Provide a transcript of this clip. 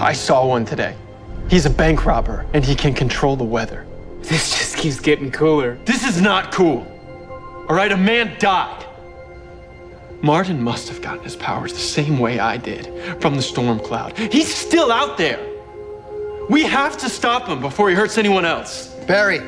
I saw one today. He's a bank robber, and he can control the weather. This just keeps getting cooler. This is not cool. All right, a man died. Mardon must have gotten his powers the same way I did from the storm cloud. He's still out there. We have to stop him before he hurts anyone else. Barry,